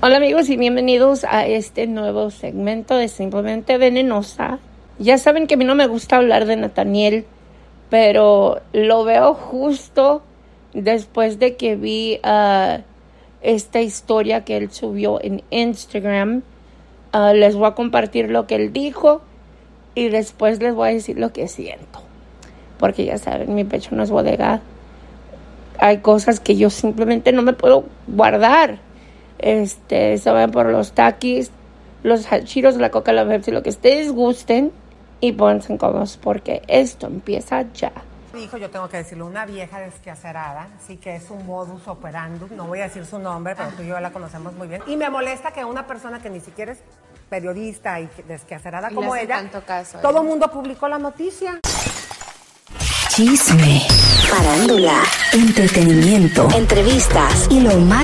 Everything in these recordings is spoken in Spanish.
Hola amigos y bienvenidos a este nuevo segmento de Simplemente Venenosa. Ya saben que a mí no me gusta hablar de Nathaniel, pero lo veo justo después de que vi uh, esta historia que él subió en Instagram. Uh, les voy a compartir lo que él dijo y después les voy a decir lo que siento. Porque ya saben, mi pecho no es bodega. Hay cosas que yo simplemente no me puedo guardar. Este, se van por los taquis, los hachiros, la coca, la Pepsi, lo que ustedes gusten y pónganse cómodos porque esto empieza ya. Hijo, yo tengo que decirlo, una vieja desquacerada, sí que es un modus operandum, no voy a decir su nombre, pero tú y yo la conocemos muy bien. Y me molesta que una persona que ni siquiera es periodista y desquacerada Y como ella, tanto caso a todo el mundo publicó la noticia. Chisme, farándula, entretenimiento, entrevistas y lo más.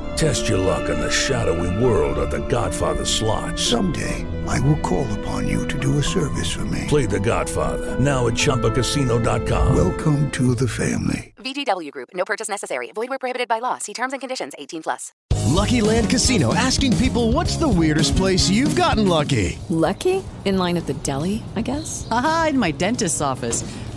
Test your luck in the shadowy world of The Godfather slot. Someday, I will call upon you to do a service for me. Play The Godfather now at ChumbaCasino.com. Welcome to the family. VGW Group. No purchase necessary. Void were prohibited by law. See terms and conditions. 18 plus. Lucky Land Casino asking people what's the weirdest place you've gotten lucky? Lucky? In line at the deli, I guess? Aha, in my dentist's office.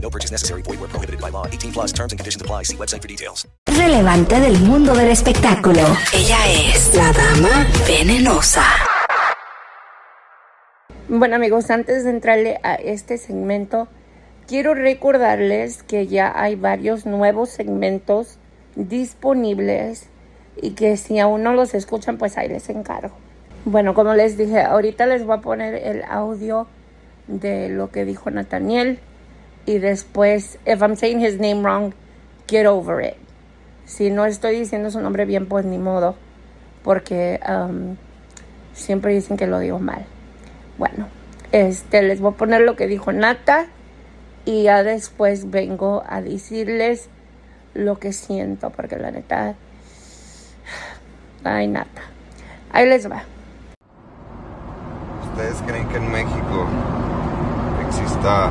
No purchase necessary. Void were prohibited by law. 18 plus terms and conditions apply. See website for details. Relevante del mundo del espectáculo. Ella es la dama venenosa. Bueno amigos, antes de entrarle a este segmento, quiero recordarles que ya hay varios nuevos segmentos disponibles y que si aún no los escuchan, pues ahí les encargo. Bueno, como les dije, ahorita les voy a poner el audio de lo que dijo Nathaniel y después, if I'm saying his name wrong, get over it. Si no estoy diciendo su nombre bien, pues ni modo, porque um, siempre dicen que lo digo mal. Bueno, este les voy a poner lo que dijo Nata y ya después vengo a decirles lo que siento, porque la neta, ay Nata, ahí les va. ¿Ustedes creen que en México exista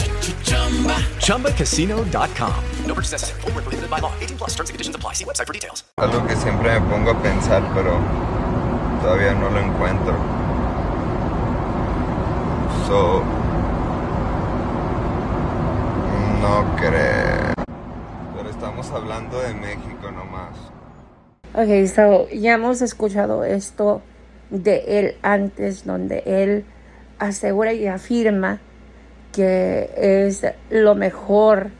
ChumbaCasino.com. No purchase necessary. Forward, prohibited by law. 18 plus terms and conditions apply. See website for details. Algo que siempre me pongo a pensar, pero todavía no lo encuentro. So. No creo. Pero estamos hablando de México nomás. Ok, so ya hemos escuchado esto de él antes, donde él asegura y afirma que es lo mejor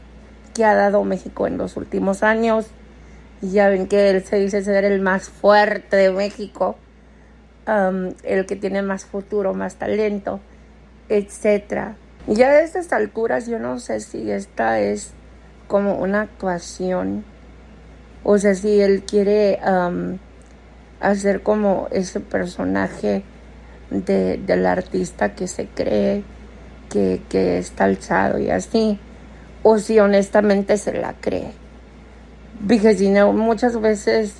que ha dado México en los últimos años. Ya ven que él se dice ser el más fuerte de México, um, el que tiene más futuro, más talento, etc. Ya a estas alturas yo no sé si esta es como una actuación o sea, si él quiere um, hacer como ese personaje de, del artista que se cree que, que está alzado y así, o si honestamente se la cree. Porque you know, muchas veces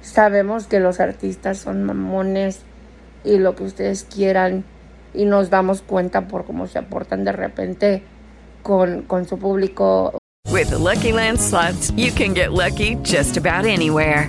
sabemos que los artistas son mamones y lo que ustedes quieran y nos damos cuenta por cómo se aportan de repente con, con su público With the Lucky Land slots, you can get lucky just about anywhere.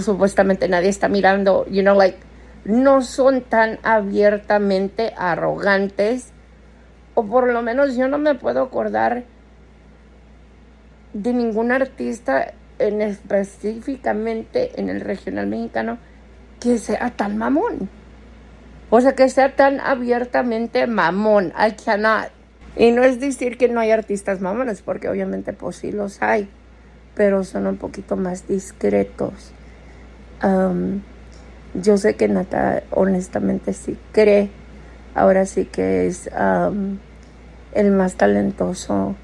supuestamente nadie está mirando, you know, like, no son tan abiertamente arrogantes, o por lo menos yo no me puedo acordar de ningún artista en específicamente en el regional mexicano que sea tan mamón. O sea, que sea tan abiertamente mamón. I cannot. Y no es decir que no hay artistas mamones, porque obviamente pues sí los hay, pero son un poquito más discretos. Um, yo sé que Nata honestamente sí cree, ahora sí que es um, el más talentoso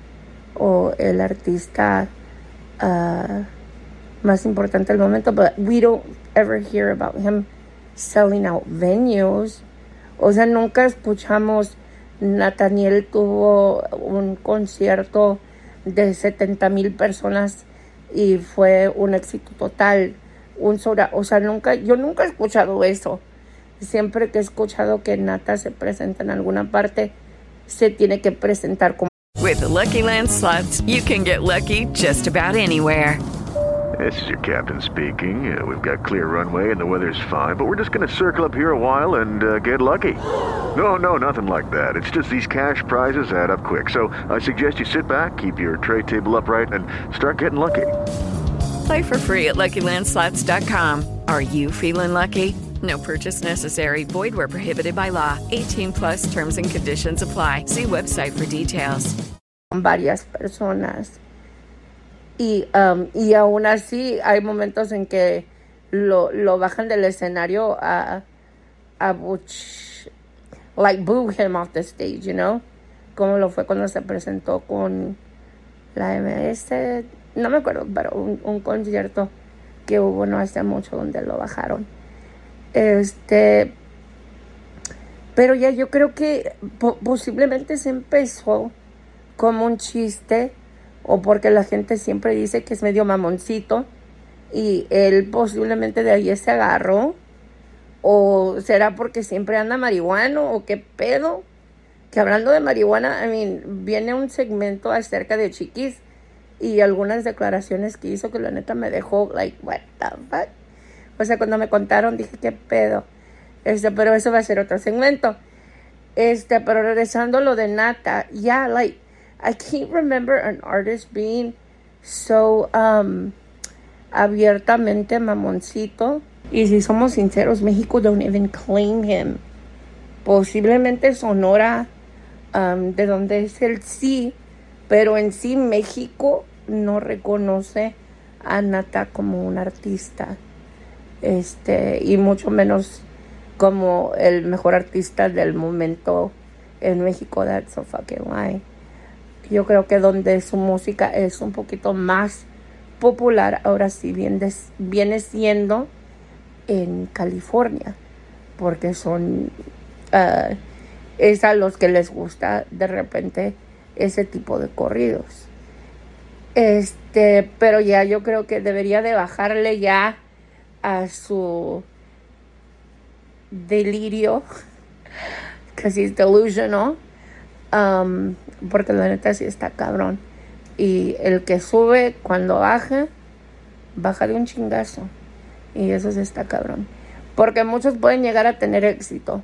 o el artista uh, más importante del momento, but we don't ever hear about him selling out venues. O sea, nunca escuchamos Nathaniel tuvo un concierto de 70 mil personas y fue un éxito total. Un soda, o sea, nunca, yo nunca he escuchado eso. Siempre que he escuchado que Nata se presenta en alguna parte, se tiene que presentar como. With the Lucky Land slots, you can get lucky just about anywhere. This is your captain speaking. Uh, we've got clear runway and the weather's fine, but we're just going to circle up here a while and uh, get lucky. No, no, nothing like that. It's just these cash prizes add up quick. So I suggest you sit back, keep your tray table upright, and start getting lucky. Play for free at LuckyLandSlots.com. Are you feeling lucky? No purchase necessary. Void where prohibited by law. 18 plus terms and conditions apply. See website for details. Varias personas. Y, um, y aún así hay momentos en que lo, lo bajan del escenario a, a Butch, like boo him off the stage, you know? Como lo fue cuando se presentó con la MS, no me acuerdo, pero un, concierto que hubo no hace mucho donde lo bajaron. Este, pero ya yo creo que po posiblemente se empezó como un chiste o porque la gente siempre dice que es medio mamoncito y él posiblemente de ahí se agarró o será porque siempre anda marihuano o qué pedo que hablando de marihuana I mean, viene un segmento acerca de chiquis y algunas declaraciones que hizo que la neta me dejó like what the fuck. O sea cuando me contaron dije qué pedo este pero eso va a ser otro segmento. Este pero regresando a lo de Nata yeah like I can't remember an artist being so um, abiertamente mamoncito. Y si somos sinceros México don't even claim him. Posiblemente Sonora um, de donde es el sí pero en sí México no reconoce a Nata como un artista este y mucho menos como el mejor artista del momento en México that's so fucking yo creo que donde su música es un poquito más popular ahora sí viene, viene siendo en California porque son uh, es a los que les gusta de repente ese tipo de corridos. Este, pero ya yo creo que debería de bajarle ya a su delirio, casi es delusional, um, porque la neta sí está cabrón. Y el que sube cuando baja, baja de un chingazo. Y eso sí está cabrón. Porque muchos pueden llegar a tener éxito.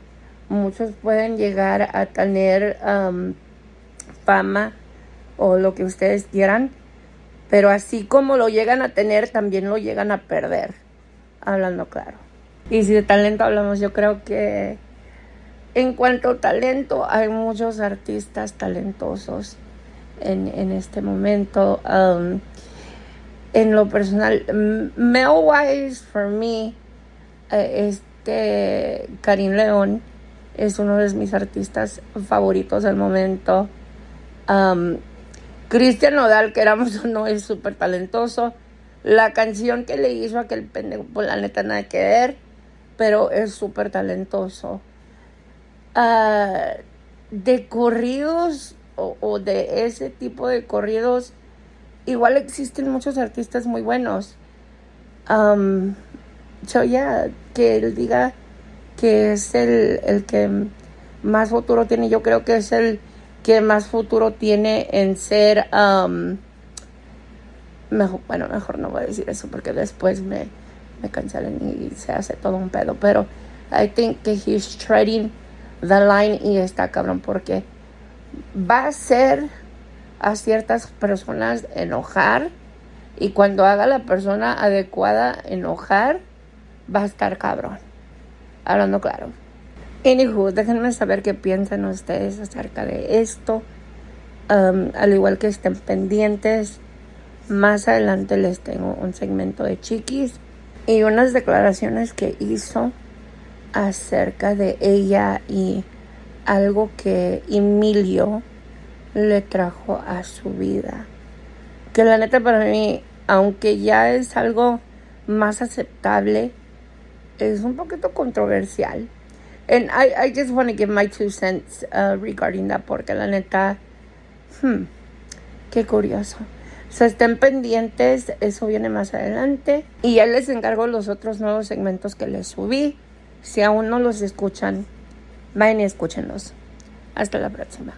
Muchos pueden llegar a tener um, fama o lo que ustedes quieran, pero así como lo llegan a tener, también lo llegan a perder, hablando claro. Y si de talento hablamos, yo creo que en cuanto a talento, hay muchos artistas talentosos en, en este momento. Um, en lo personal, male wise, for me, eh, este Karim León es uno de mis artistas favoritos del momento. Um, Cristian Nodal, que éramos no, es súper talentoso. La canción que le hizo aquel pendejo, pues la neta nada que ver, pero es súper talentoso. Uh, de corridos o, o, de ese tipo de corridos, igual existen muchos artistas muy buenos. Um, so que él diga que es el, el que más futuro tiene, yo creo que es el que más futuro tiene en ser um, mejor, bueno mejor no voy a decir eso porque después me, me cancelan y se hace todo un pedo pero I think que he's treading the line y está cabrón porque va a hacer a ciertas personas enojar y cuando haga la persona adecuada enojar va a estar cabrón. Hablando claro Anywho, déjenme saber qué piensan ustedes acerca de esto. Um, al igual que estén pendientes, más adelante les tengo un segmento de chiquis y unas declaraciones que hizo acerca de ella y algo que Emilio le trajo a su vida. Que la neta para mí, aunque ya es algo más aceptable, es un poquito controversial. And I, I just want to give my two cents uh, regarding that porque la neta, hmm, qué curioso. O estén pendientes, eso viene más adelante. Y ya les encargo los otros nuevos segmentos que les subí. Si aún no los escuchan, vayan y escúchenlos. Hasta la próxima.